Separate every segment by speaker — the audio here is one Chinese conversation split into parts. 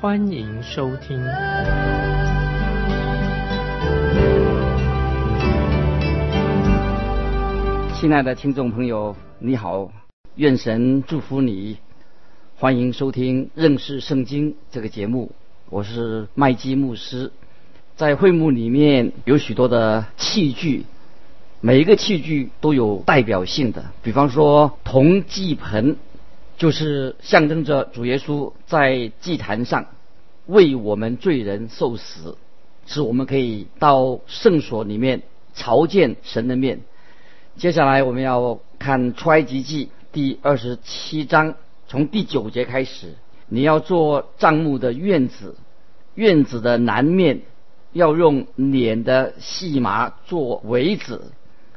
Speaker 1: 欢迎收听。
Speaker 2: 亲爱的听众朋友，你好，愿神祝福你。欢迎收听认识圣经这个节目，我是麦基牧师。在会幕里面有许多的器具，每一个器具都有代表性的。比方说铜祭盆，就是象征着主耶稣在祭坛上为我们罪人受死，使我们可以到圣所里面朝见神的面。接下来我们要看出埃及记第二十七章。从第九节开始，你要做帐幕的院子，院子的南面要用捻的细麻做围子，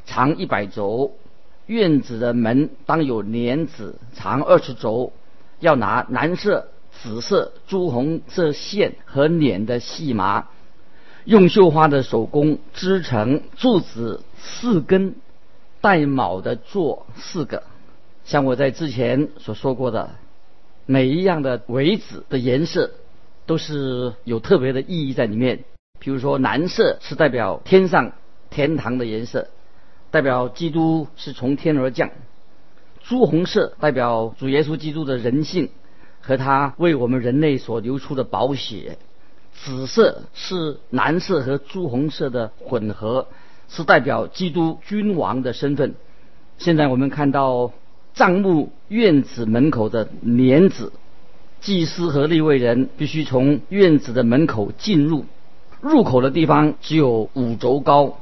Speaker 2: 长一百轴。院子的门当有帘子，长二十轴，要拿蓝色、紫色、朱红色线和捻的细麻，用绣花的手工织成柱子四根，带卯的做四个。像我在之前所说过的，每一样的围子的颜色都是有特别的意义在里面。比如说，蓝色是代表天上天堂的颜色，代表基督是从天而降；朱红色代表主耶稣基督的人性和他为我们人类所流出的宝血；紫色是蓝色和朱红色的混合，是代表基督君王的身份。现在我们看到。帐幕院子门口的帘子，祭司和立位人必须从院子的门口进入，入口的地方只有五轴高，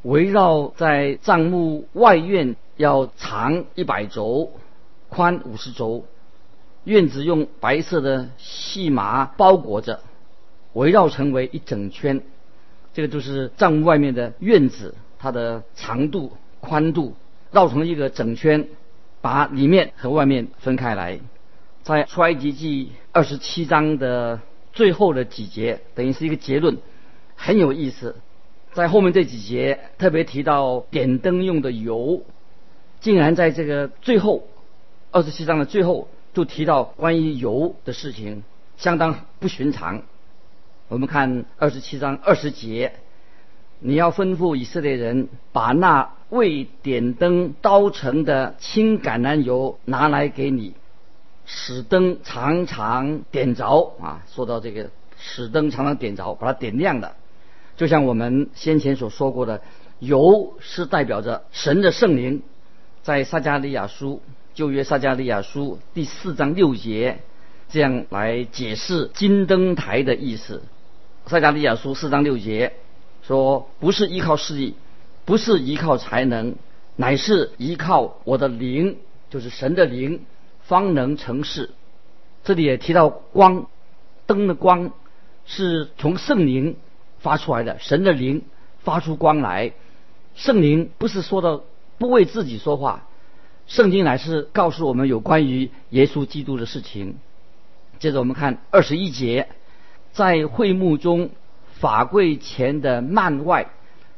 Speaker 2: 围绕在帐幕外院要长一百轴，宽五十轴，院子用白色的细麻包裹着，围绕成为一整圈，这个就是帐屋外面的院子，它的长度、宽度绕成一个整圈。把里面和外面分开来，在出埃及记二十七章的最后的几节，等于是一个结论，很有意思。在后面这几节特别提到点灯用的油，竟然在这个最后二十七章的最后就提到关于油的事情，相当不寻常。我们看二十七章二十节，你要吩咐以色列人把那。未点灯刀成的青橄榄油拿来给你，使灯常常点着啊！说到这个，使灯常常点着，把它点亮的，就像我们先前所说过的，油是代表着神的圣灵，在撒加利亚书旧约撒加利亚书第四章六节这样来解释金灯台的意思。撒加利亚书四章六节说，不是依靠势力。不是依靠才能，乃是依靠我的灵，就是神的灵，方能成事。这里也提到光，灯的光是从圣灵发出来的，神的灵发出光来。圣灵不是说的不为自己说话，圣经乃是告诉我们有关于耶稣基督的事情。接着我们看二十一节，在会幕中法柜前的幔外。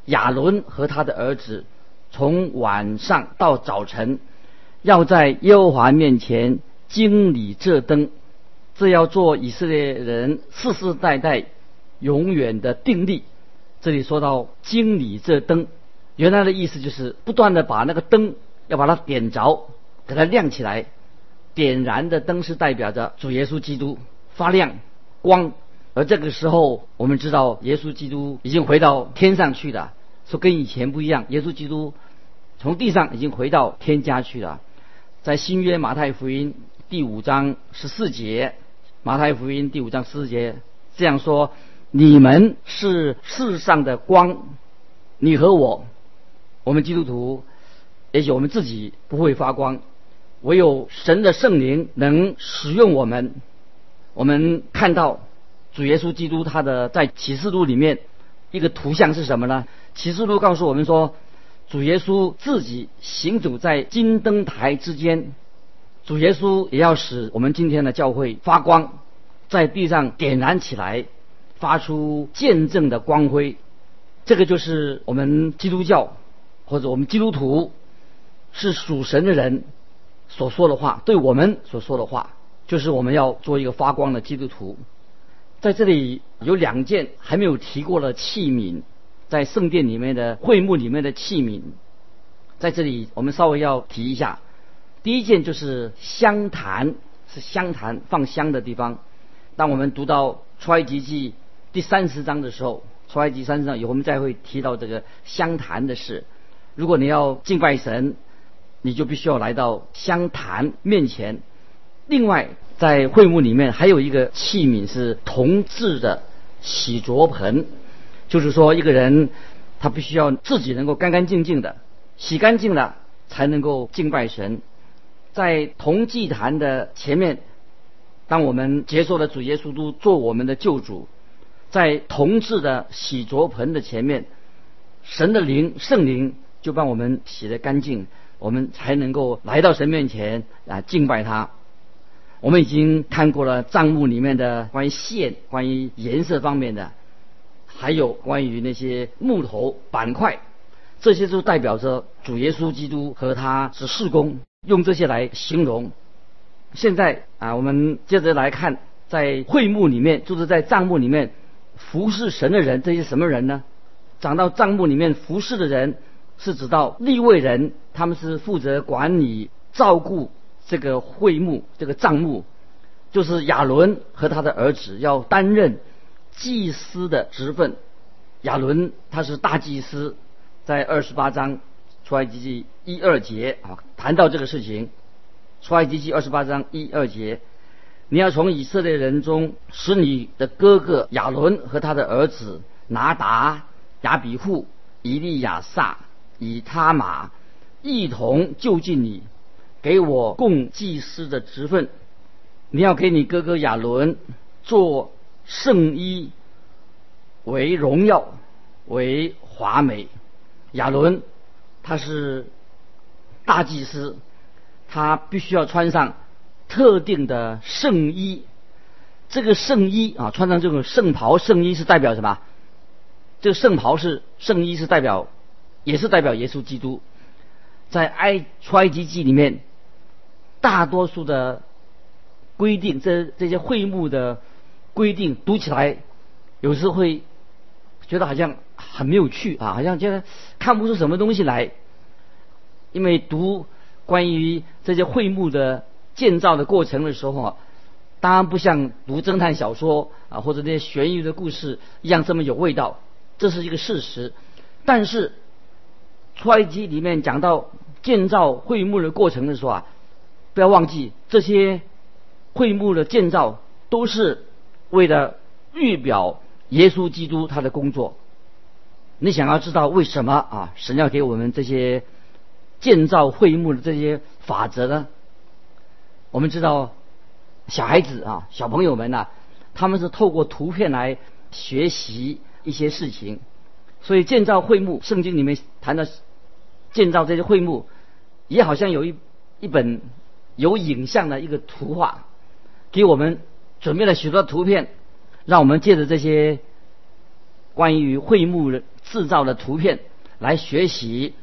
Speaker 2: 亚伦和他的儿子，从晚上到早晨，要在耶和华面前经理这灯，这要做以色列人世世代代永远的定力。这里说到经理这灯，原来的意思就是不断的把那个灯要把它点着，给它亮起来。点燃的灯是代表着主耶稣基督发亮光，而这个时候我们知道耶稣基督已经回到天上去了。说跟以前不一样，耶稣基督从地上已经回到天家去了。在新约马太福音第五章十四节，马太福音第五章十四节这样说：“你们是世上的光，你和我，我们基督徒，也许我们自己不会发光，唯有神的圣灵能使用我们。我们看到主耶稣基督他的在启示录里面一个图像是什么呢？启示录告诉我们说，主耶稣自己行走在金灯台之间，主耶稣也要使我们今天的教会发光，在地上点燃起来，发出见证的光辉。这个就是我们基督教或者我们基督徒是属神的人所说的话，对我们所说的话，就是我们要做一个发光的基督徒。在这里有两件还没有提过的器皿，在圣殿里面的会幕里面的器皿，在这里我们稍微要提一下。第一件就是香坛，是香坛放香的地方。当我们读到出埃及记第三十章的时候，出埃及三十章有我们再会提到这个香坛的事。如果你要敬拜神，你就必须要来到香坛面前。另外，在会幕里面还有一个器皿是铜制的洗濯盆，就是说一个人他必须要自己能够干干净净的洗干净了，才能够敬拜神。在铜祭坛的前面，当我们接受了主耶稣都做我们的救主，在铜制的洗濯盆的前面，神的灵圣灵就帮我们洗得干净，我们才能够来到神面前啊敬拜他。我们已经看过了账目里面的关于线、关于颜色方面的，还有关于那些木头板块，这些都代表着主耶稣基督和他是事工，用这些来形容。现在啊，我们接着来看，在会幕里面，就是在账目里面服侍神的人，这些什么人呢？长到账目里面服侍的人，是指到立位人，他们是负责管理、照顾。这个会幕，这个账目，就是亚伦和他的儿子要担任祭司的职分。亚伦他是大祭司，在二十八章出埃及记一二节啊，谈到这个事情。出埃及记二十八章一二节，你要从以色列人中使你的哥哥亚伦和他的儿子拿达、亚比户、以利亚撒、以他马一同就近你。给我供祭司的职分，你要给你哥哥亚伦做圣衣，为荣耀，为华美。亚伦他是大祭司，他必须要穿上特定的圣衣。这个圣衣啊，穿上这种圣袍，圣衣是代表什么？这个圣袍是圣衣是代表，也是代表耶稣基督。在埃出埃及记里面。大多数的规定，这这些会幕的规定读起来，有时会觉得好像很没有趣啊，好像觉得看不出什么东西来。因为读关于这些会幕的建造的过程的时候啊，当然不像读侦探小说啊或者那些悬疑的故事一样这么有味道，这是一个事实。但是出埃及里面讲到建造会幕的过程的时候啊。不要忘记，这些会幕的建造都是为了预表耶稣基督他的工作。你想要知道为什么啊？神要给我们这些建造会幕的这些法则呢？我们知道，小孩子啊，小朋友们呐，他们是透过图片来学习一些事情，所以建造会幕，圣经里面谈的建造这些会幕，也好像有一一本。有影像的一个图画，给我们准备了许多图片，让我们借着这些关于会幕制造的图片来学习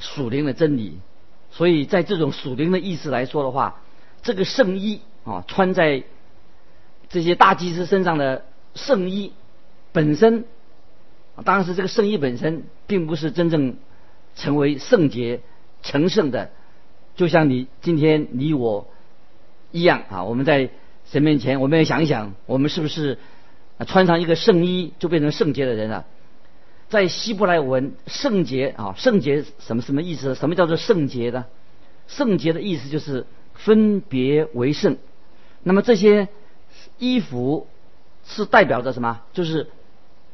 Speaker 2: 属灵的真理。所以在这种属灵的意思来说的话，这个圣衣啊，穿在这些大祭司身上的圣衣本身，当时这个圣衣本身并不是真正成为圣洁成圣的。就像你今天你我一样啊，我们在神面前，我们要想一想，我们是不是穿上一个圣衣就变成圣洁的人了？在希伯来文，圣洁啊，圣洁什么什么意思？什么叫做圣洁呢？圣洁的意思就是分别为圣。那么这些衣服是代表着什么？就是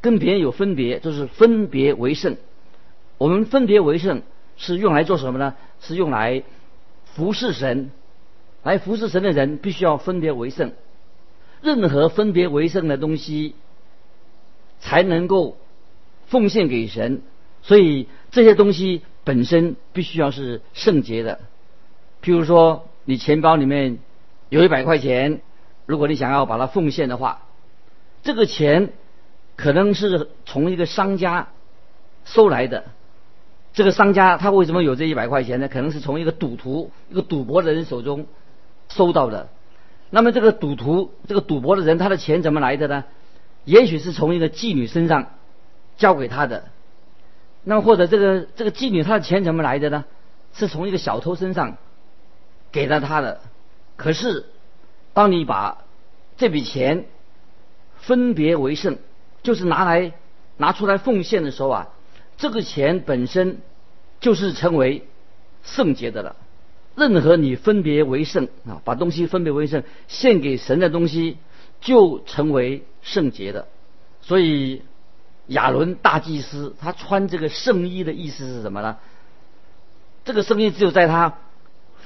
Speaker 2: 跟别人有分别，就是分别为圣。我们分别为圣是用来做什么呢？是用来。服侍神，来服侍神的人必须要分别为圣。任何分别为圣的东西才能够奉献给神，所以这些东西本身必须要是圣洁的。譬如说，你钱包里面有一百块钱，如果你想要把它奉献的话，这个钱可能是从一个商家收来的。这个商家他为什么有这一百块钱呢？可能是从一个赌徒、一个赌博的人手中收到的。那么这个赌徒、这个赌博的人，他的钱怎么来的呢？也许是从一个妓女身上交给他的。那么或者这个这个妓女她的钱怎么来的呢？是从一个小偷身上给了他的。可是当你把这笔钱分别为圣，就是拿来拿出来奉献的时候啊，这个钱本身就是成为圣洁的了。任何你分别为圣啊，把东西分别为圣，献给神的东西，就成为圣洁的。所以亚伦大祭司他穿这个圣衣的意思是什么呢？这个圣衣只有在他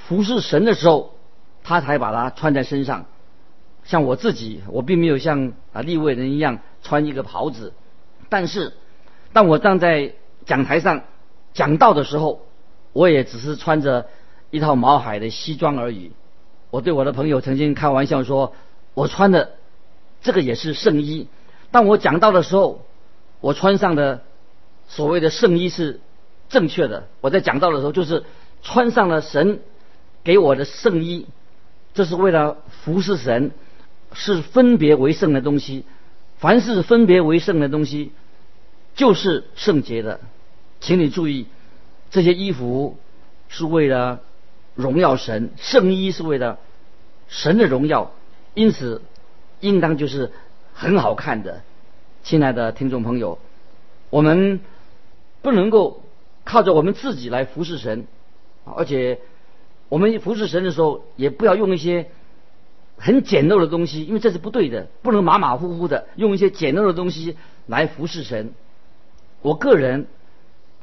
Speaker 2: 服侍神的时候，他才把它穿在身上。像我自己，我并没有像啊立位人一样穿一个袍子，但是当我站在讲台上讲道的时候，我也只是穿着。一套毛海的西装而已。我对我的朋友曾经开玩笑说，我穿的这个也是圣衣。当我讲到的时候，我穿上的所谓的圣衣是正确的。我在讲到的时候，就是穿上了神给我的圣衣，这是为了服侍神，是分别为圣的东西。凡是分别为圣的东西，就是圣洁的。请你注意，这些衣服是为了。荣耀神，圣衣是为了神的荣耀，因此应当就是很好看的。亲爱的听众朋友，我们不能够靠着我们自己来服侍神，而且我们服侍神的时候，也不要用一些很简陋的东西，因为这是不对的，不能马马虎虎的用一些简陋的东西来服侍神。我个人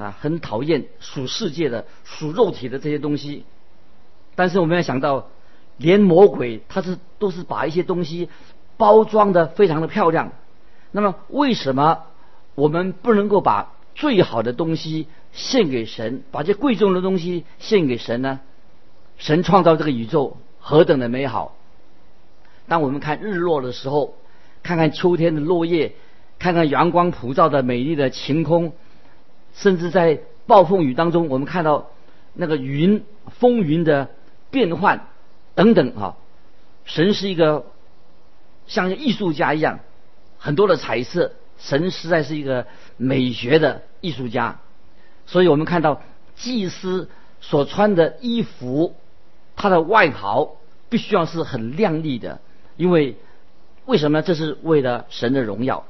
Speaker 2: 啊，很讨厌属世界的、属肉体的这些东西。但是我们要想到，连魔鬼他是都是把一些东西包装的非常的漂亮。那么为什么我们不能够把最好的东西献给神，把这贵重的东西献给神呢？神创造这个宇宙何等的美好！当我们看日落的时候，看看秋天的落叶，看看阳光普照的美丽的晴空，甚至在暴风雨当中，我们看到那个云风云的。变换等等啊，神是一个像艺术家一样，很多的彩色，神实在是一个美学的艺术家。所以我们看到祭司所穿的衣服，他的外袍必须要是很亮丽的，因为为什么呢？这是为了神的荣耀。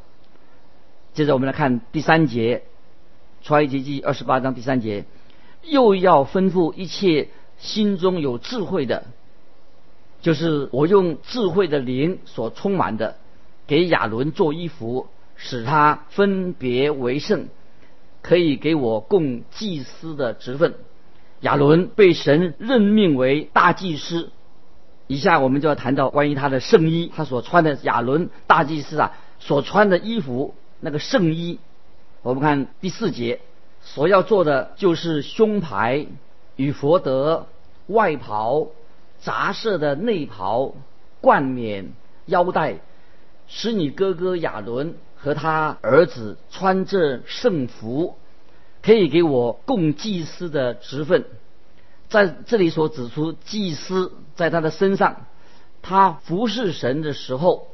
Speaker 2: 接着我们来看第三节，出埃及记二十八章第三节，又要吩咐一切。心中有智慧的，就是我用智慧的灵所充满的，给亚伦做衣服，使他分别为圣，可以给我供祭司的职分。亚伦被神任命为大祭司。以下我们就要谈到关于他的圣衣，他所穿的亚伦大祭司啊所穿的衣服，那个圣衣。我们看第四节，所要做的就是胸牌。与佛德外袍、杂色的内袍、冠冕、腰带，使你哥哥亚伦和他儿子穿着圣服，可以给我供祭司的职分。在这里所指出，祭司在他的身上，他服侍神的时候，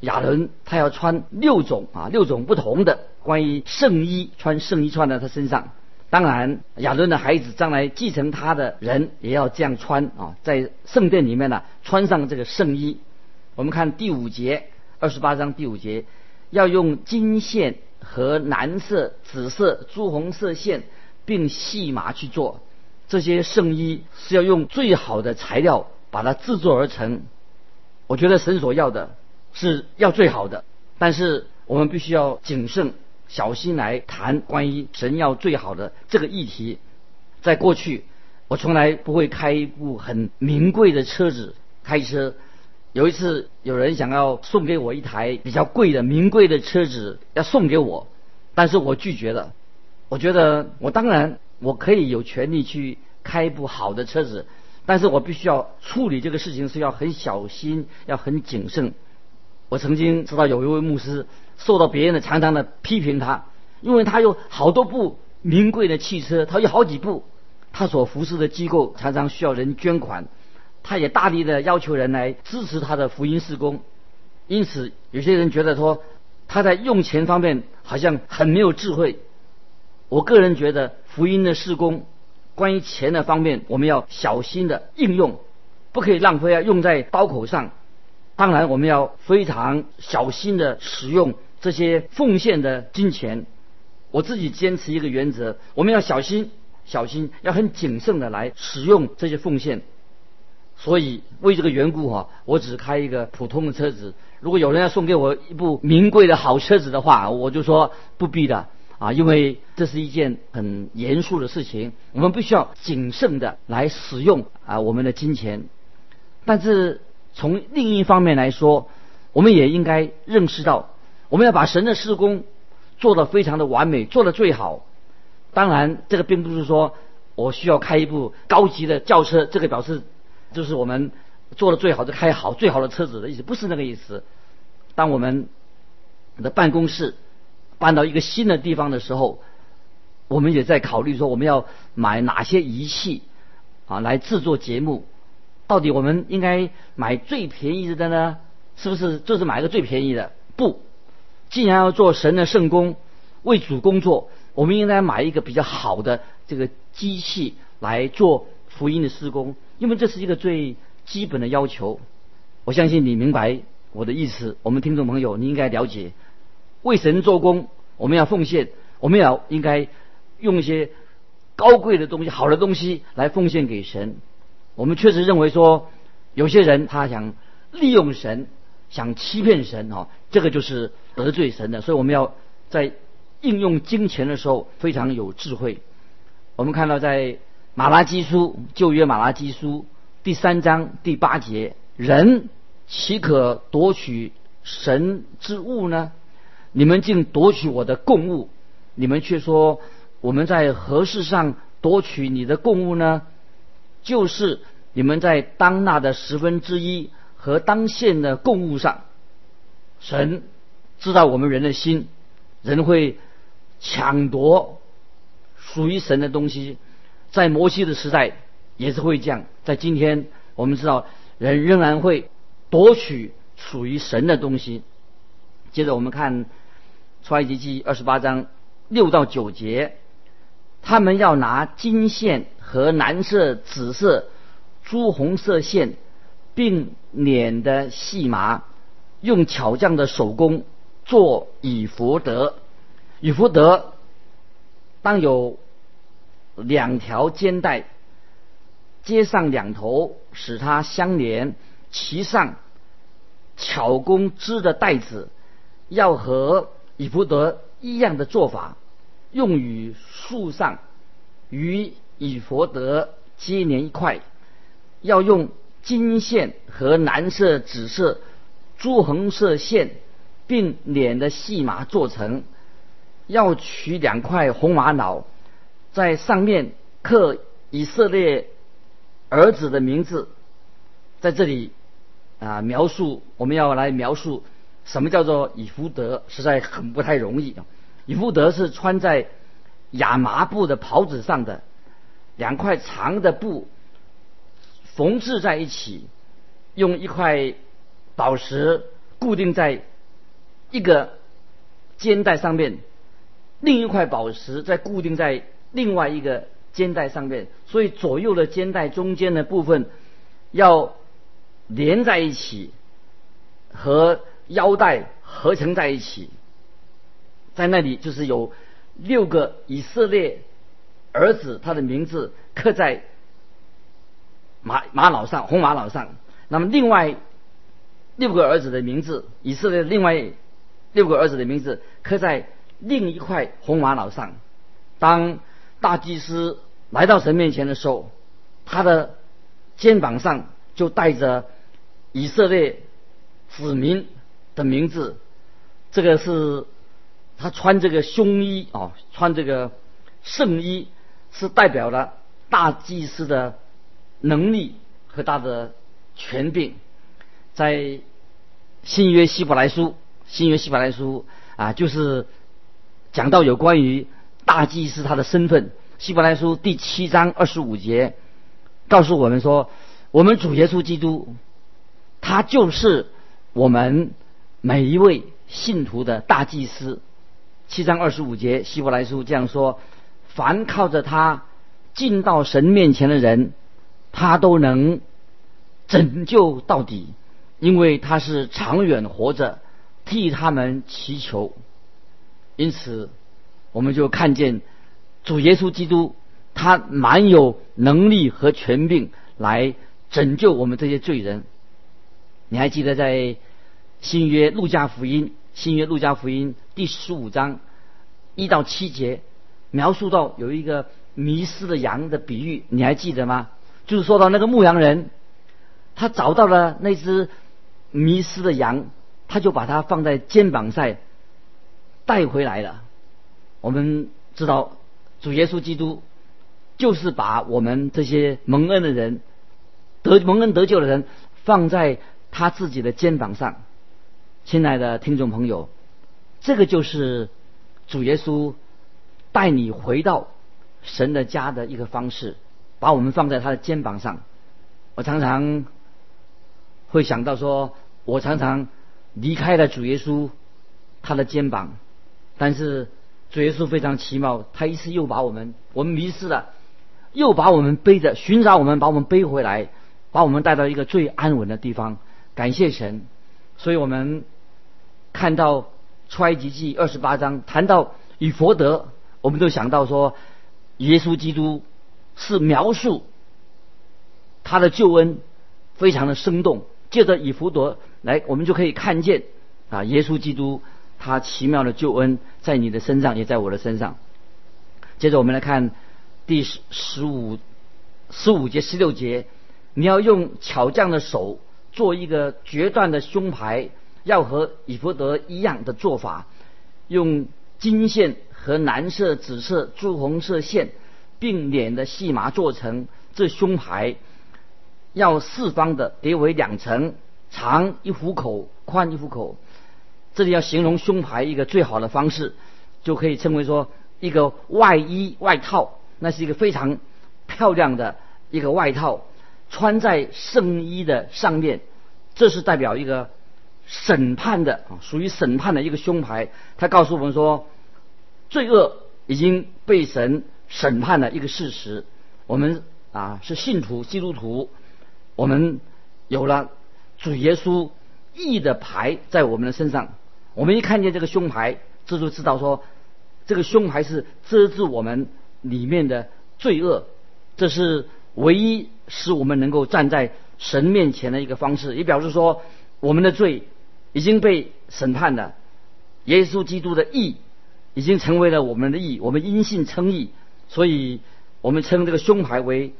Speaker 2: 亚伦他要穿六种啊，六种不同的关于圣衣，穿圣衣穿在他身上。当然，亚伦的孩子将来继承他的人也要这样穿啊，在圣殿里面呢，穿上这个圣衣。我们看第五节，二十八章第五节，要用金线和蓝色、紫色、朱红色线，并细麻去做这些圣衣，是要用最好的材料把它制作而成。我觉得神所要的是要最好的，但是我们必须要谨慎。小心来谈关于神要最好的这个议题。在过去，我从来不会开一部很名贵的车子开车，有一次有人想要送给我一台比较贵的名贵的车子，要送给我，但是我拒绝了。我觉得我当然我可以有权利去开一部好的车子，但是我必须要处理这个事情是要很小心，要很谨慎。我曾经知道有一位牧师受到别人的常常的批评他，因为他有好多部名贵的汽车，他有好几部，他所服侍的机构常常需要人捐款，他也大力的要求人来支持他的福音事工，因此有些人觉得说他在用钱方面好像很没有智慧。我个人觉得福音的事工，关于钱的方面，我们要小心的应用，不可以浪费啊，用在刀口上。当然，我们要非常小心的使用这些奉献的金钱。我自己坚持一个原则：我们要小心、小心，要很谨慎的来使用这些奉献。所以，为这个缘故哈，我只开一个普通的车子。如果有人要送给我一部名贵的好车子的话，我就说不必的啊，因为这是一件很严肃的事情，我们必须要谨慎的来使用啊我们的金钱。但是。从另一方面来说，我们也应该认识到，我们要把神的施工做得非常的完美，做得最好。当然，这个并不是说我需要开一部高级的轿车，这个表示就是我们做的最好就、开好最好的车子的意思，不是那个意思。当我们的办公室搬到一个新的地方的时候，我们也在考虑说，我们要买哪些仪器啊来制作节目。到底我们应该买最便宜的呢？是不是就是买个最便宜的？不，既然要做神的圣工，为主工作，我们应该买一个比较好的这个机器来做福音的施工，因为这是一个最基本的要求。我相信你明白我的意思。我们听众朋友，你应该了解，为神做工，我们要奉献，我们要应该用一些高贵的东西、好的东西来奉献给神。我们确实认为说，有些人他想利用神，想欺骗神哦，这个就是得罪神的。所以我们要在应用金钱的时候非常有智慧。我们看到在马拉基书旧约马拉基书第三章第八节，人岂可夺取神之物呢？你们竟夺取我的供物，你们却说我们在何事上夺取你的供物呢？就是你们在当纳的十分之一和当献的供物上，神知道我们人的心，人会抢夺属于神的东西，在摩西的时代也是会这样，在今天我们知道人仍然会夺取属于神的东西。接着我们看出埃及记二十八章六到九节。他们要拿金线和蓝色、紫色、朱红色线，并捻的细麻，用巧匠的手工做以福德。以福德当有两条肩带，接上两头，使它相连。其上巧工织的带子，要和以福德一样的做法。用于树上与，以佛德接连一块，要用金线和蓝色、紫色、朱红色线并捻的细麻做成。要取两块红玛瑙，在上面刻以色列儿子的名字。在这里啊，描述我们要来描述什么叫做以福德，实在很不太容易啊。以福德是穿在亚麻布的袍子上的两块长的布缝制在一起，用一块宝石固定在一个肩带上面，另一块宝石再固定在另外一个肩带上面，所以左右的肩带中间的部分要连在一起，和腰带合成在一起。在那里就是有六个以色列儿子，他的名字刻在玛玛瑙上，红玛瑙上。那么另外六个儿子的名字，以色列另外六个儿子的名字刻在另一块红玛瑙上。当大祭司来到神面前的时候，他的肩膀上就带着以色列子民的名字。这个是他穿这个胸衣啊，穿这个圣衣，是代表了大祭司的能力和他的权柄。在新约希伯来书，新约希伯来书啊，就是讲到有关于大祭司他的身份。希伯来书第七章二十五节告诉我们说，我们主耶稣基督，他就是我们每一位信徒的大祭司。七章二十五节，希伯来书这样说：凡靠着他进到神面前的人，他都能拯救到底，因为他是长远活着，替他们祈求。因此，我们就看见。主耶稣基督，他蛮有能力和权柄来拯救我们这些罪人。你还记得在新约路加福音，新约路加福音第十五章一到七节，描述到有一个迷失的羊的比喻，你还记得吗？就是说到那个牧羊人，他找到了那只迷失的羊，他就把它放在肩膀上带回来了。我们知道。主耶稣基督就是把我们这些蒙恩的人得蒙恩得救的人放在他自己的肩膀上。亲爱的听众朋友，这个就是主耶稣带你回到神的家的一个方式，把我们放在他的肩膀上。我常常会想到说，我常常离开了主耶稣他的肩膀，但是。主耶稣非常奇妙，他一次又把我们，我们迷失了，又把我们背着寻找我们，把我们背回来，把我们带到一个最安稳的地方。感谢神，所以我们看到出埃及记二十八章谈到以佛德，我们都想到说，耶稣基督是描述他的救恩，非常的生动。借着以弗德来，我们就可以看见啊，耶稣基督。他奇妙的救恩在你的身上，也在我的身上。接着我们来看第十十五十五节十六节，你要用巧匠的手做一个决断的胸牌，要和以弗德一样的做法，用金线和蓝色、紫色、朱红色线并联的细麻做成这胸牌，要四方的叠为两层，长一虎口，宽一虎口。这里要形容胸牌一个最好的方式，就可以称为说一个外衣外套，那是一个非常漂亮的一个外套，穿在圣衣的上面，这是代表一个审判的啊，属于审判的一个胸牌。他告诉我们说，罪恶已经被神审判的一个事实。我们啊是信徒基督徒，我们有了主耶稣义的牌在我们的身上。我们一看见这个胸牌，这就知道说，这个胸牌是遮住我们里面的罪恶，这是唯一使我们能够站在神面前的一个方式，也表示说我们的罪已经被审判了，耶稣基督的义已经成为了我们的义，我们因信称义，所以我们称这个胸牌为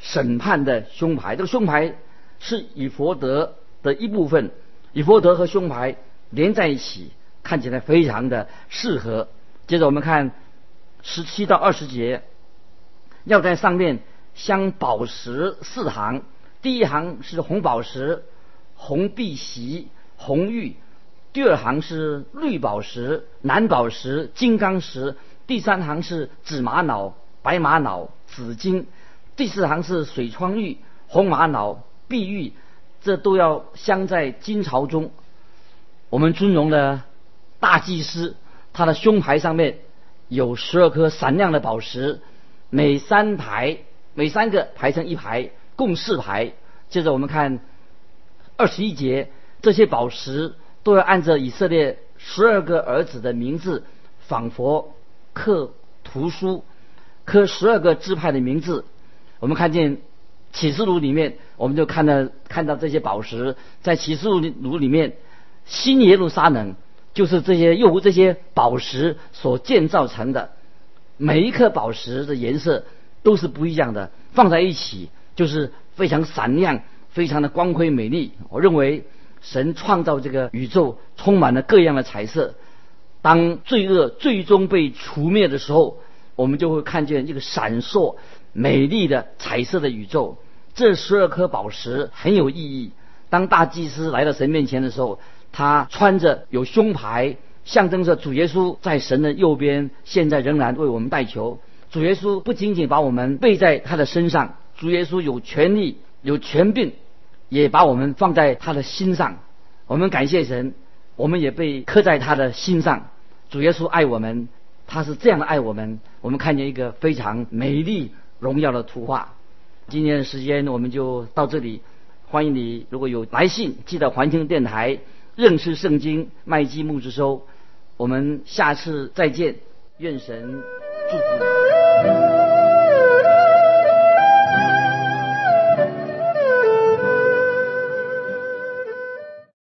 Speaker 2: 审判的胸牌。这个胸牌是以佛德的一部分，以佛德和胸牌。连在一起，看起来非常的适合。接着我们看十七到二十节，要在上面镶宝石四行，第一行是红宝石、红碧玺、红玉；第二行是绿宝石、蓝宝石、金刚石；第三行是紫玛瑙、白玛瑙、紫金；第四行是水窗玉、红玛瑙、碧玉。这都要镶在金朝中。我们尊荣的大祭司，他的胸牌上面有十二颗闪亮的宝石，每三排每三个排成一排，共四排。接着我们看二十一节，这些宝石都要按照以色列十二个儿子的名字，仿佛刻图书，刻十二个支派的名字。我们看见启示录里面，我们就看到看到这些宝石在启示录里面。新耶路撒冷就是这些用这些宝石所建造成的，每一颗宝石的颜色都是不一样的，放在一起就是非常闪亮、非常的光辉美丽。我认为神创造这个宇宙充满了各样的彩色。当罪恶最终被除灭的时候，我们就会看见一个闪烁美丽的彩色的宇宙。这十二颗宝石很有意义。当大祭司来到神面前的时候，他穿着有胸牌，象征着主耶稣在神的右边，现在仍然为我们代求。主耶稣不仅仅把我们背在他的身上，主耶稣有权利、有权柄，也把我们放在他的心上。我们感谢神，我们也被刻在他的心上。主耶稣爱我们，他是这样的爱我们。我们看见一个非常美丽、荣耀的图画。今天的时间我们就到这里，欢迎你如果有来信，记得环听电台认识圣经麦基牧之收。我们下次再见，愿神祝福你。